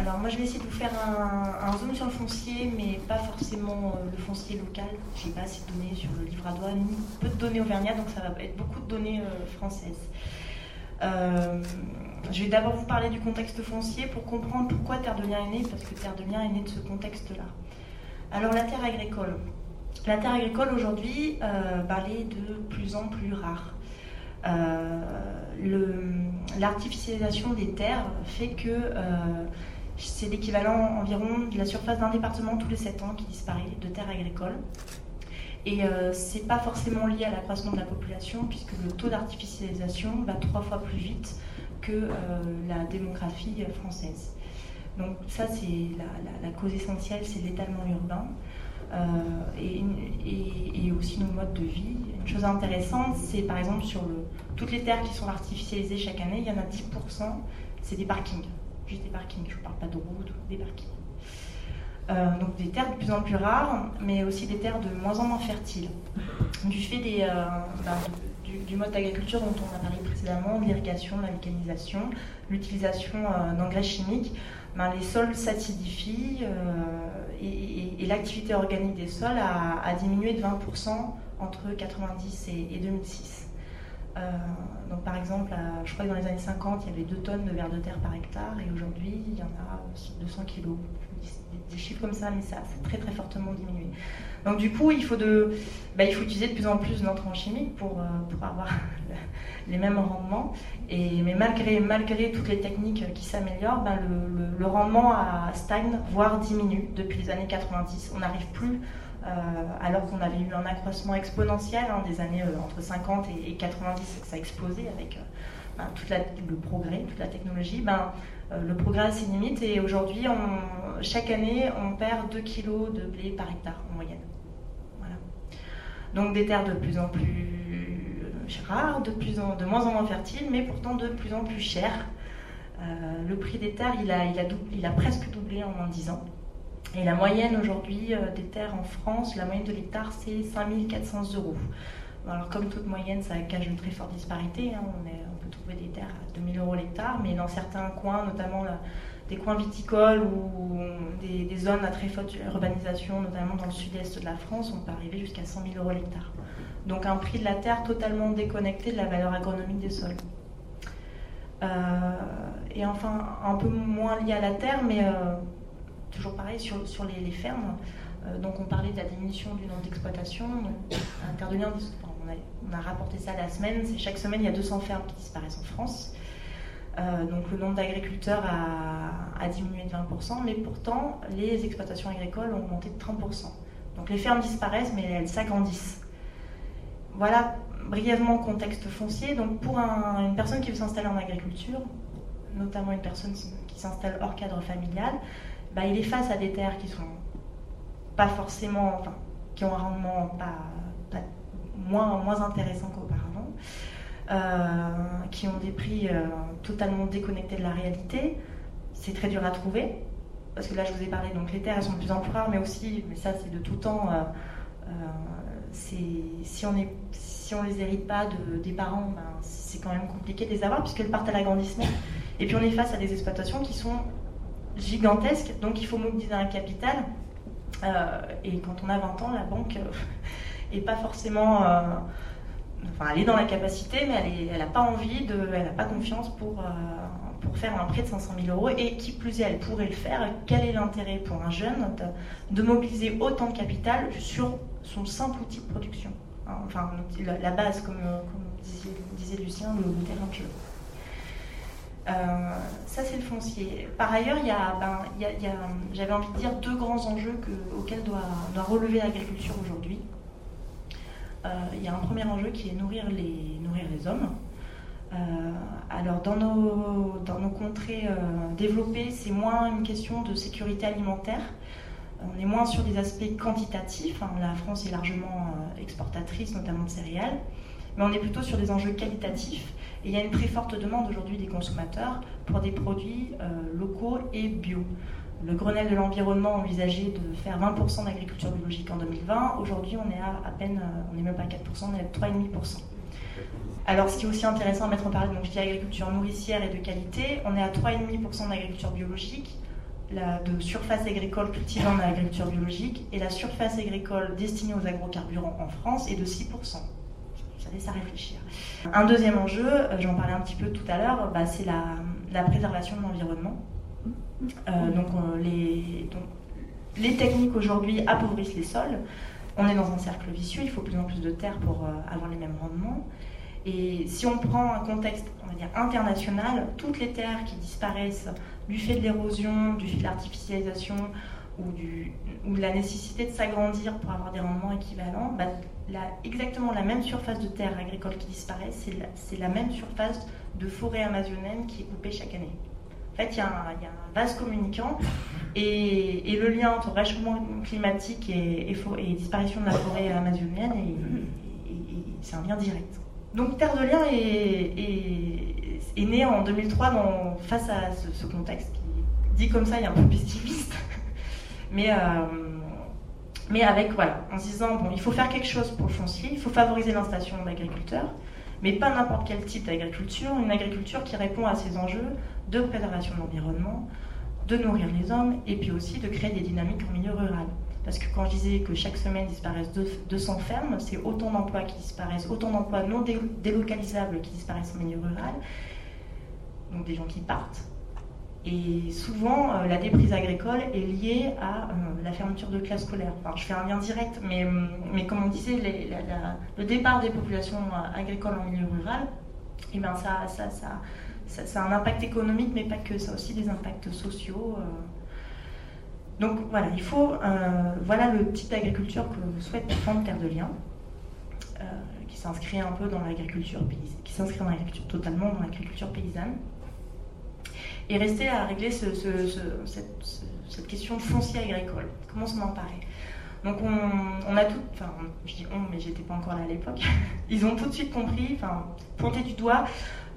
Alors moi je vais essayer de vous faire un, zoom sur le foncier, mais pas forcément euh, le foncier local. J'ai pas assez de données sur le livre à doigt, ni peu de données auvergnates, donc ça va être beaucoup de données euh, françaises. Euh, je vais d'abord vous parler du contexte foncier pour comprendre pourquoi Terre de Liens est née, parce que Terre de Liens est née de ce contexte-là. Alors la terre agricole. La terre agricole aujourd'hui, bah, est de plus en plus rare. L'artificialisation des terres fait que c'est l'équivalent environ de la surface d'un département tous les 7 ans qui disparaît de terres agricoles. Et euh, ce n'est pas forcément lié à l'accroissement de la population, puisque le taux d'artificialisation va trois fois plus vite que euh, la démographie française. Donc ça, c'est la, cause essentielle, c'est l'étalement urbain. Euh, et, aussi nos modes de vie. Une chose intéressante, c'est par exemple sur toutes les terres qui sont artificialisées chaque année, il y en a 10%, c'est des parkings des parkings, je ne parle pas de routes, des parkings. Euh, donc des terres de plus en plus rares, mais aussi des terres de moins en moins fertiles, du fait euh, bah, du, mode d'agriculture dont on a parlé précédemment, l'irrigation, la mécanisation, l'utilisation euh, d'engrais chimiques, ben, les sols s'acidifient et, l'activité organique des sols a, diminué de 20% entre 90 et 2006. Euh, donc par exemple, je crois que dans les années 50, il y avait 2 tonnes de vers de terre par hectare et aujourd'hui, il y en a 200 kilos. Des, chiffres comme ça, mais ça a très très fortement diminué. Donc du coup, il faut, de, bah, il faut utiliser de plus en plus d'intrants chimiques pour, euh, pour avoir les mêmes rendements. Et, mais malgré, malgré toutes les techniques qui s'améliorent, bah, le, rendement stagne, voire diminue depuis les années 90. On n'arrive plus alors qu'on avait eu un accroissement exponentiel hein, des années euh, entre 50 et, 90, ça a explosé avec euh, ben, tout le progrès, toute la technologie. Ben, le progrès a ses limites et aujourd'hui, chaque année, on perd 2 kg de blé par hectare en moyenne. Donc des terres de plus en plus rares, de, plus en, de moins en moins fertiles, mais pourtant de plus en plus chères. le prix des terres, il, a il a presque doublé en moins de 10 ans. Et la moyenne aujourd'hui euh, des terres en France, la moyenne de l'hectare, c'est 5400 euros. Alors comme toute moyenne, ça cache une très forte disparité. Hein. On, peut trouver des terres à 2000 euros l'hectare, mais dans certains coins, notamment des coins viticoles ou des, zones à très forte urbanisation, notamment dans le sud-est de la France, on peut arriver jusqu'à 100 000 euros l'hectare. Donc un prix de la terre totalement déconnecté de la valeur agronomique des sols. Euh, et enfin, un peu moins lié à la terre, mais euh, toujours pareil sur, les, fermes. Euh, donc on parlait de la diminution du nombre d'exploitations. Intervenir, on, a, rapporté ça la semaine. Chaque semaine il y a 200 fermes qui disparaissent en France. Euh, donc le nombre d'agriculteurs a, diminué de 20%, mais pourtant les exploitations agricoles ont augmenté de 30%. Donc les fermes disparaissent, mais elles s'agrandissent. Voilà brièvement contexte foncier. Donc pour une personne qui veut s'installer en agriculture, notamment une personne qui s'installe hors cadre familial, bah, il est face à des terres qui sont pas forcément, enfin, qui ont un rendement pas, moins, moins intéressant qu'auparavant, euh, qui ont des prix euh, totalement déconnectés de la réalité. C'est très dur à trouver, parce que là je vous ai parlé, donc les terres elles sont de plus en plus rares, mais aussi, mais ça c'est de tout temps, euh, si on est si on les hérite pas de, des parents, ben, c'est quand même compliqué de les avoir puisqu'elles partent à l'agrandissement. Et puis on est face à des exploitations qui sont gigantesque, donc il faut mobiliser un capital. Euh, et quand on a 20 ans, la banque n'est euh, pas forcément. Euh, enfin, elle est dans la capacité, mais elle n'a pas envie, de, elle n'a pas confiance pour, pour faire un prêt de 500 000 euros. Et qui plus est, elle pourrait le faire. Quel est l'intérêt pour un jeune de, mobiliser autant de capital sur son simple outil de production? Enfin, la, base, comme, disait, Lucien, le, terrain. Euh, ça, c'est le foncier. Par ailleurs, il y a, ben, j'avais envie de dire, deux grands enjeux auxquels doit, relever l'agriculture aujourd'hui. Euh, il y a un premier enjeu qui est nourrir les, hommes. Euh, alors, dans nos, dans nos contrées développées, c'est moins une question de sécurité alimentaire. On est moins sur des aspects quantitatifs. Hein. La France est largement exportatrice, notamment de céréales. Mais on est plutôt sur des enjeux qualitatifs et il y a une très forte demande aujourd'hui des consommateurs pour des produits euh, locaux et bio. Le Grenelle de l'environnement envisageait de faire 20% d'agriculture biologique en 2020. Aujourd'hui, on est à à peine, euh, on n'est même pas à 4%, on est à 3,5%. Alors, ce qui est aussi intéressant à mettre en parallèle, donc je dis agriculture nourricière et de qualité, on est à 3,5% d'agriculture biologique, de surface agricole cultivée en agriculture biologique et la surface agricole destinée aux agrocarburants en France est de 6%. Ça réfléchir. Un deuxième enjeu, euh, j'en parlais un petit peu tout à l'heure, bah, c'est la, préservation de l'environnement. Euh, donc, les, techniques aujourd'hui appauvrissent les sols. On est dans un cercle vicieux, il faut plus en plus de terre pour euh, avoir les mêmes rendements. Et si on prend un contexte, international, toutes les terres qui disparaissent du fait de l'érosion, du fait de l'artificialisation ou de la nécessité de s'agrandir pour avoir des rendements équivalents, bah, exactement la même surface de terre agricole qui disparaît, c'est la, même surface de forêt amazonienne qui est coupée chaque année. En fait, il y, a un vase communicant et, le lien entre réchauffement climatique et, disparition de la forêt amazonienne, c'est un lien direct. Donc Terre de Liens est, est, né en 2003 dans, face à ce, contexte qui, dit comme ça, est un peu pessimiste. mais, euh, mais avec, voilà, en se disant, bon, il faut faire quelque chose pour le foncier, il faut favoriser l'installation d'agriculteurs, mais pas n'importe quel type d'agriculture, une agriculture qui répond à ces enjeux de préservation de l'environnement, de nourrir les hommes, et puis aussi de créer des dynamiques en milieu rural. Parce que quand je disais que chaque semaine disparaissent 200 fermes, c'est autant d'emplois qui disparaissent, autant d'emplois non délocalisables qui disparaissent en milieu rural, donc des gens qui partent. Et souvent, euh, la déprise agricole est liée à euh, la fermeture de classes scolaires. Enfin, je fais un lien direct, mais, mais comme on disait, le départ des populations euh, agricoles en milieu rural, eh ben ça, ça, ça, ça, a un impact économique, mais pas que, ça a aussi des impacts sociaux. Donc voilà, il faut, euh, voilà le type d'agriculture que souhaite défendre Terre de Liens, euh, qui s'inscrit un peu dans l'agriculture qui s'inscrit dans totalement dans l'agriculture paysanne, et rester à régler cette, question de foncier agricole. Comment s'en emparer? Donc on, a tout, enfin je dis on, mais j'étais pas encore là à l'époque. Ils ont tout de suite compris, enfin pointé du doigt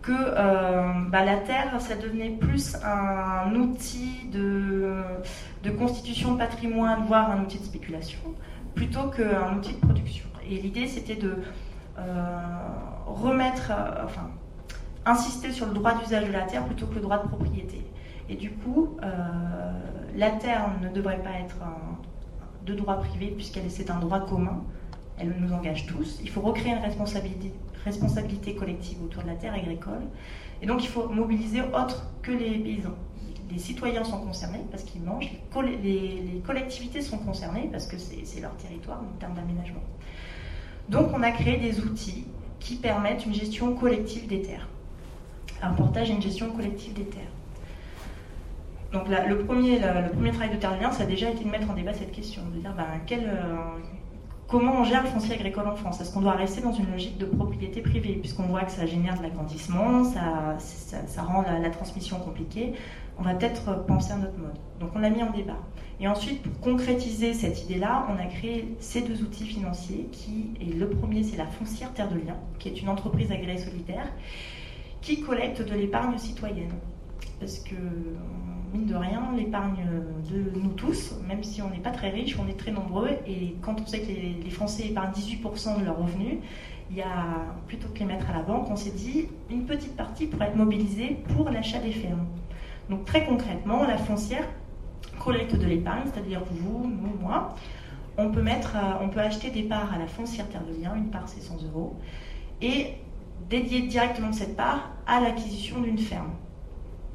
que euh, bah, la terre, ça devenait plus un outil de, constitution de patrimoine, voire un outil de spéculation, plutôt qu'un outil de production. Et l'idée, c'était de euh, remettre, euh, enfin, insister sur le droit d'usage de la terre plutôt que le droit de propriété. Et du coup, la terre ne devrait pas être de droit privé, puisqu'elle c'est un droit commun. Elle nous engage tous. Il faut recréer une responsabilité responsabilité collective autour de la terre agricole. Et donc il faut mobiliser autre que les paysans. Les citoyens sont concernés parce qu'ils mangent, les, collectivités sont concernées parce que c'est leur territoire en termes d'aménagement. Donc on a créé des outils qui permettent une gestion collective des terres. Un portage et une gestion collective des terres. Donc le, premier, le premier travail de Terre ça a déjà été de mettre en débat cette question, de dire ben, euh, comment on gère le foncier agricole en France? Est-ce qu'on doit rester dans une logique de propriété privée, puisqu'on voit que ça génère de l'agrandissement, ça, ça, rend la, transmission compliquée On va peut-être penser à notre mode. Donc on l'a mis en débat. Et ensuite, pour concrétiser cette idée-là, on a créé ces deux outils financiers, qui, et le premier, c'est la foncière Terre de Liens, qui est une entreprise agréée solidaire, qui collecte de l'épargne citoyenne. Parce que mine de rien, l'épargne de nous tous, même si on n'est pas très riche, on est très nombreux. Et quand on sait que les, Français épargnent 18% de leurs revenus, il y a, plutôt que les mettre à la banque, on s'est dit une petite partie pourrait être mobilisée pour l'achat des fermes. Donc très concrètement, la foncière collecte de l'épargne, c'est-à-dire vous, nous, moi. On peut, mettre, on peut acheter des parts à la foncière Terre de Liens, une part c'est 100 euros, et dédier directement cette part à l'acquisition d'une ferme.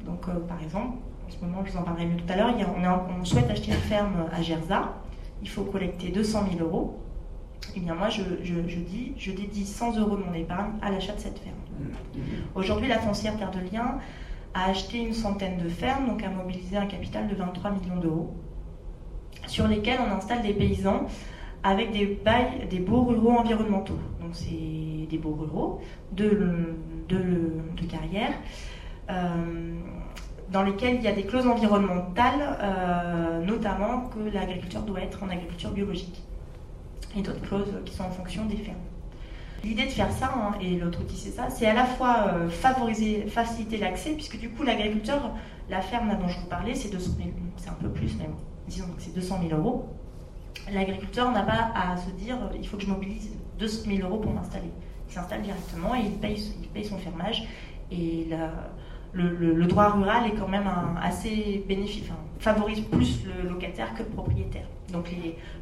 Donc euh, par exemple, en ce moment, je vous en parlerai mieux tout à l'heure, on, souhaite acheter une ferme à Gerza, il faut collecter 200 000 euros. Et eh bien moi, je, dis, je dédie 100 euros de mon épargne à l'achat de cette ferme. Aujourd'hui, la foncière Terre de Liens a acheté une centaine de fermes, donc a mobilisé un capital de 23 millions d'euros, sur lesquels on installe des paysans avec des bails, des baux ruraux environnementaux. Donc c'est des baux ruraux de, de, carrière. Euh, dans lesquels il y a des clauses environnementales, euh, notamment que l'agriculture doit être en agriculture biologique. Et d'autres clauses qui sont en fonction des fermes. L'idée de faire ça, hein, et l'autre outil c'est ça, c'est à la fois euh, favoriser, faciliter l'accès, puisque du coup l'agriculteur, la ferme dont je vous parlais, c'est c'est un peu plus, mais disons que c'est 200 000 euros. L'agriculteur n'a pas à se dire il faut que je mobilise 200 000 euros pour m'installer. Il s'installe directement et il paye, son fermage. Et le, droit rural est quand même assez bénéfique, favorise plus le locataire que le propriétaire. Donc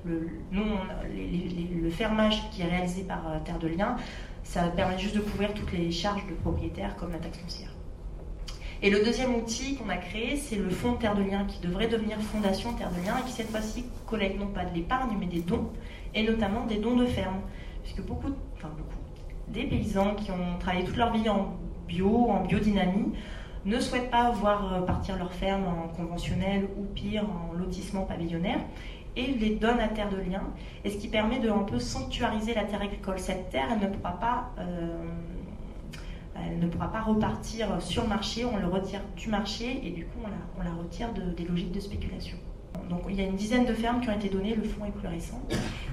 le, le fermage qui est réalisé par euh, Terre de Liens, ça permet juste de couvrir toutes les charges de propriétaire comme la taxe foncière. Et le deuxième outil qu'on a créé, c'est le fonds Terre de Liens qui devrait devenir Fondation Terre de Liens et qui cette fois-ci collecte non pas de l'épargne mais des dons et notamment des dons de ferme. Puisque beaucoup, enfin beaucoup, des paysans qui ont travaillé toute leur vie en bio, en biodynamie, ne souhaitent pas voir euh, partir leur ferme en conventionnel ou pire en lotissement pavillonnaire et les donnent à terre de lien, et ce qui permet de un peu sanctuariser la terre agricole. Cette terre, elle ne pourra pas, euh, elle ne pourra pas repartir sur le marché, on le retire du marché et du coup on la, retire des logiques de spéculation. Donc il y a une dizaine de fermes qui ont été données, le fonds est plus récent.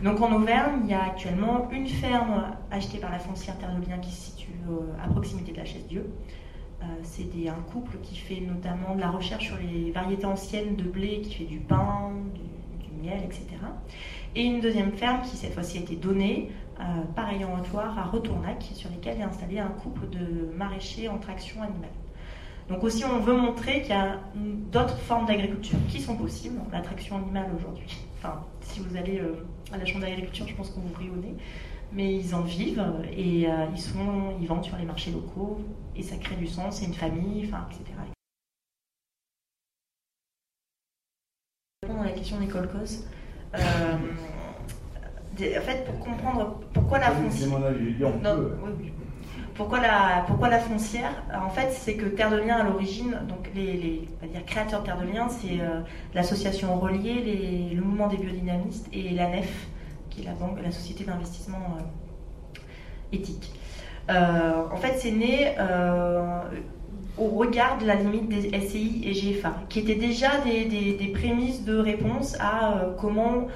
Donc en Auvergne, il y a actuellement une ferme achetée par la foncière Terre de qui se situe euh, à proximité de la Chaise-Dieu. Euh, c'est un couple qui fait notamment de la recherche sur les variétés anciennes de blé, qui fait du pain, du, miel, etc. Et une deuxième ferme qui cette fois-ci a été donnée, pareil en Haute-Loire, à Retournac, sur lesquelles est installé un couple de maraîchers en traction animale. Donc aussi, on veut montrer qu'il y a d'autres formes d'agriculture qui sont possibles. La traction animale aujourd'hui, enfin, si vous allez euh, à la chambre d'agriculture, je pense qu'on vous rit mais ils en vivent et euh, ils, sont, ils vendent sur les marchés locaux et ça crée du sens, c'est une famille, enfin, etc. Répondre à la question des colcos. En fait, pour comprendre pourquoi la foncière. Pourquoi la, pourquoi la foncière? En fait, c'est que Terre de Liens, à l'origine, donc les, les dire créateurs de Terre de Liens, c'est euh, l'association Relier, le mouvement des biodynamistes et la NEF, qui est la banque, la société d'investissement euh, éthique. Euh, en fait, c'est né au regard de la limite des SCI et GFA, qui étaient déjà des, prémices de réponse à comment,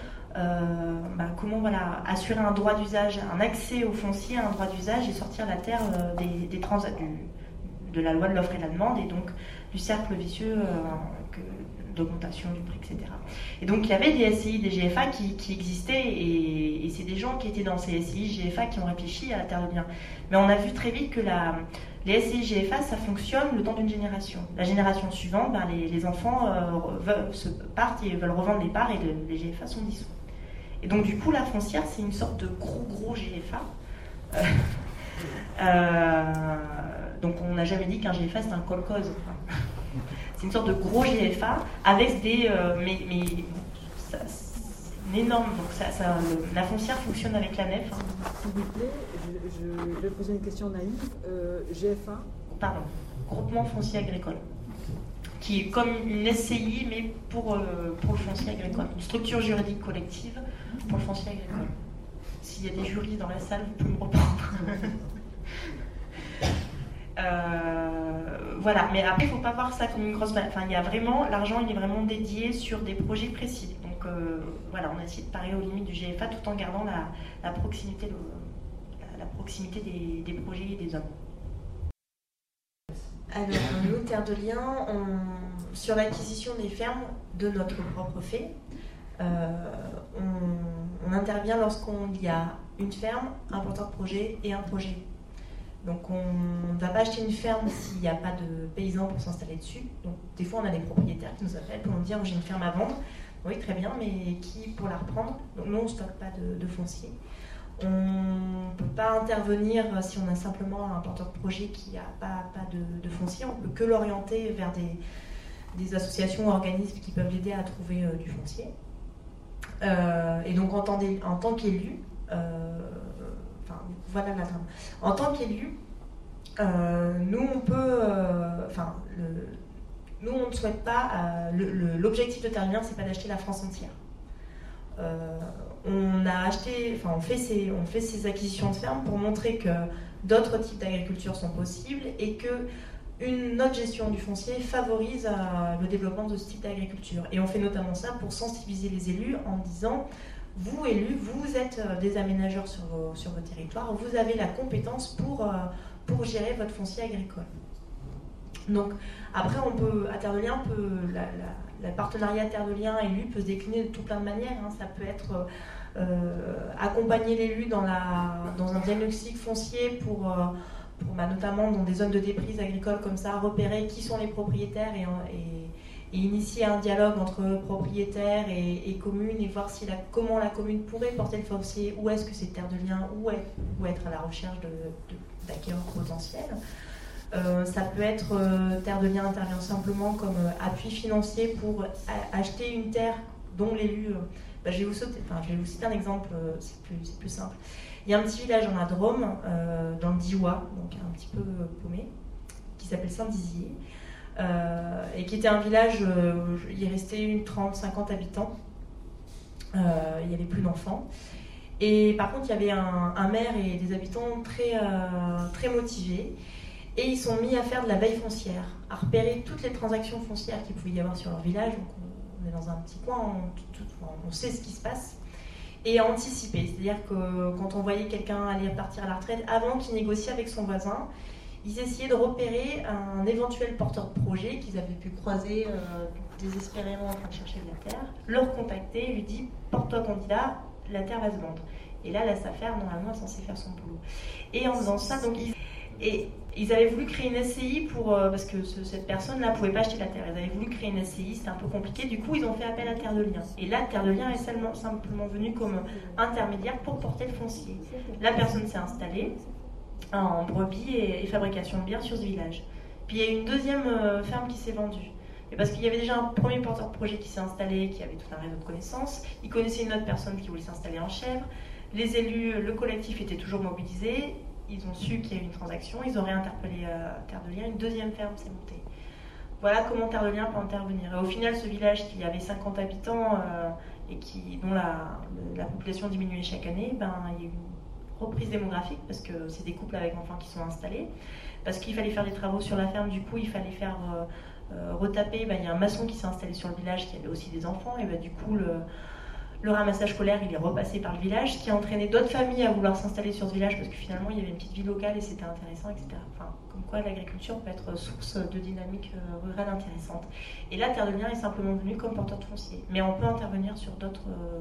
bah, comment assurer un droit d'usage, un accès au foncier, un droit d'usage et sortir la terre trans, de la loi de l'offre et de la demande et donc du cercle vicieux que, d'augmentation du prix, etc. Et donc il y avait des SCI, des GFA qui, existaient et, c'est des gens qui étaient dans ces SCI, GFA qui ont réfléchi à la Terre de Bien. Mais on a vu très vite que les SCI, GFA, ça fonctionne le temps d'une génération. La génération suivante, ben, les, enfants euh, se partent et veulent revendre les parts et les GFA sont dissous. Et donc du coup, la foncière, c'est une sorte de gros gros GFA. Euh, euh, donc on n'a jamais dit qu'un GFA c'est un colcose. C'est une sorte de gros GFA avec des. Euh, mais, mais énorme. Donc ça, la foncière fonctionne avec la nef. Hein. S'il vous plaît, je, vais poser une question naïve. GFA Pardon. Groupement foncier agricole. Qui est comme une SCI, mais pour, euh, pour le foncier agricole. Une structure juridique collective pour le foncier agricole. S'il y a des juristes dans la salle, vous pouvez me reprendre. Euh, voilà, mais après, il ne faut pas voir ça comme une grosse. Enfin, il y a vraiment. L'argent, il est vraiment dédié sur des projets précis. Donc, euh, voilà, on a essayé de parer aux limites du GFA tout en gardant la, proximité, la, proximité des, projets et des hommes. Alors, nous, Terre de Liens, sur l'acquisition des fermes de notre propre fait, euh, on, intervient lorsqu'on y a une ferme, un porteur de projet et un projet donc on ne va pas acheter une ferme s'il n'y a pas de paysans pour s'installer dessus. Donc des fois on a des propriétaires qui nous appellent pour nous dire j'ai une ferme à vendre. Oui très bien, mais qui pour la reprendre? Donc nous on ne stocke pas de, foncier. On ne peut pas intervenir si on a simplement un porteur de projet qui n'a pas, de, foncier. On ne peut que l'orienter vers des, associations ou organismes qui peuvent l'aider à trouver euh, du foncier. Euh, et donc en tant, qu'élu, euh, voilà. En tant qu'élu, euh, nous, on peut. Enfin, on ne souhaite pas. L'objectif de Terre c'est pas d'acheter la France entière. On a acheté, enfin, on fait, ces, on fait ces acquisitions de fermes pour montrer que d'autres types d'agriculture sont possibles et que une autre gestion du foncier favorise le développement de ce type d'agriculture. Et on fait notamment ça pour sensibiliser les élus en disant vous, élus, vous êtes euh, des aménageurs sur vos, sur vos territoires, vous avez la compétence pour, euh, pour gérer votre foncier agricole. Donc, après, on peut, à Terre de Liens, peut, la, partenariat Terre de Liens élu peut se décliner de tout plein de manières. Hein. Ça peut être euh, accompagner l'élu dans, un diagnostic foncier pour, pour bah, notamment dans des zones de déprise agricole comme ça, repérer qui sont les propriétaires et, initier un dialogue entre propriétaires et, communes et voir si la, comment la commune pourrait porter le foncier, où est-ce que c'est terre de lien, où, où être à la recherche d'acquéreurs potentiels. Euh, ça peut être euh, Terre de Lien intervient simplement comme euh, appui financier pour acheter une terre dont l'élu. Bah, je, vais vous citer un exemple, c'est plus, simple. Il y a un petit village en Adrome, dans le Diois, donc un petit peu paumé, qui s'appelle Saint-Dizier, et qui était un village, il restait une 30-50 habitants. il n'y avait plus d'enfants. Et par contre, il y avait un, maire et des habitants très motivés. Et ils sont mis à faire de la veille foncière, à repérer toutes les transactions foncières qu'il pouvait y avoir sur leur village. On est dans un petit coin, on, sait ce qui se passe. Et à anticiper, c'est-à-dire que quand on voyait quelqu'un aller partir à la retraite, avant qu'il négocie avec son voisin, ils essayaient de repérer un éventuel porteur de projet qu'ils avaient pu croiser euh, désespérément en train de chercher de la terre, le recontacter, lui dit porte-toi candidat, la terre va se vendre. Et là, laisse affaire, normalement, est censé faire son boulot. Et en faisant ça, donc, ils, et ils avaient voulu créer une SCI pour, euh, parce que cette personne-là ne pouvait pas acheter la terre. Ils avaient voulu créer une SCI, c'était un peu compliqué. Du coup, ils ont fait appel à Terre de Liens. Et là, Terre de Liens est simplement venue comme intermédiaire pour porter le foncier. La personne s'est installée en brebis et, fabrication de bière sur ce village. Puis il y a eu une deuxième euh, ferme qui s'est vendue. Et parce qu'il y avait déjà un premier porteur de projet qui s'est installé, qui avait tout un réseau de connaissances. Il connaissait une autre personne qui voulait s'installer en chèvre. Les élus, le collectif était toujours mobilisé ils ont su qu'il y a eu une transaction, ils auraient interpellé euh, Terre de Liens, une deuxième ferme s'est montée. Voilà comment Terre de Liens peut intervenir. Et au final, ce village qui avait 50 habitants euh, et qui, dont la, population diminuait chaque année, ben, il y a eu une reprise démographique parce que c'est des couples avec enfants qui sont installés, parce qu'il fallait faire des travaux sur la ferme, du coup il fallait faire euh, retaper, ben, il y a un maçon qui s'est installé sur le village qui avait aussi des enfants, et ben, du coup le le ramassage scolaire, il est repassé par le village, ce qui a entraîné d'autres familles à vouloir s'installer sur ce village parce que finalement, il y avait une petite vie locale et c'était intéressant, etc. Enfin, comme quoi l'agriculture peut être source de dynamique euh, rurale intéressante. Et là, Terre de Liens est simplement venue comme porteur de foncier. Mais on peut intervenir sur d'autres euh.